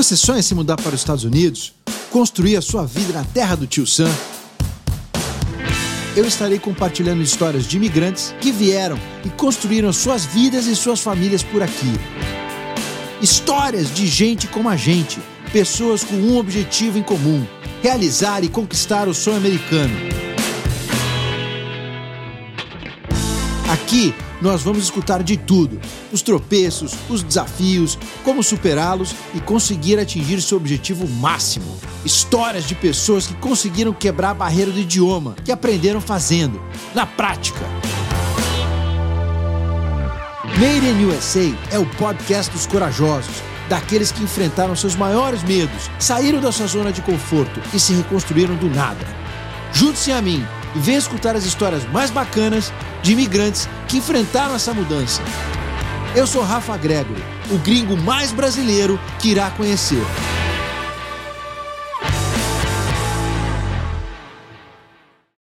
Você sonha se mudar para os Estados Unidos? Construir a sua vida na terra do tio Sam? Eu estarei compartilhando histórias de imigrantes que vieram e construíram suas vidas e suas famílias por aqui. Histórias de gente como a gente, pessoas com um objetivo em comum: realizar e conquistar o sonho americano. Aqui nós vamos escutar de tudo: os tropeços, os desafios, como superá-los e conseguir atingir seu objetivo máximo. Histórias de pessoas que conseguiram quebrar a barreira do idioma, que aprenderam fazendo, na prática. Made in USA é o podcast dos corajosos, daqueles que enfrentaram seus maiores medos, saíram da sua zona de conforto e se reconstruíram do nada. Junte-se a mim e venha escutar as histórias mais bacanas de imigrantes que enfrentaram essa mudança. Eu sou Rafa Gregory, o gringo mais brasileiro que irá conhecer.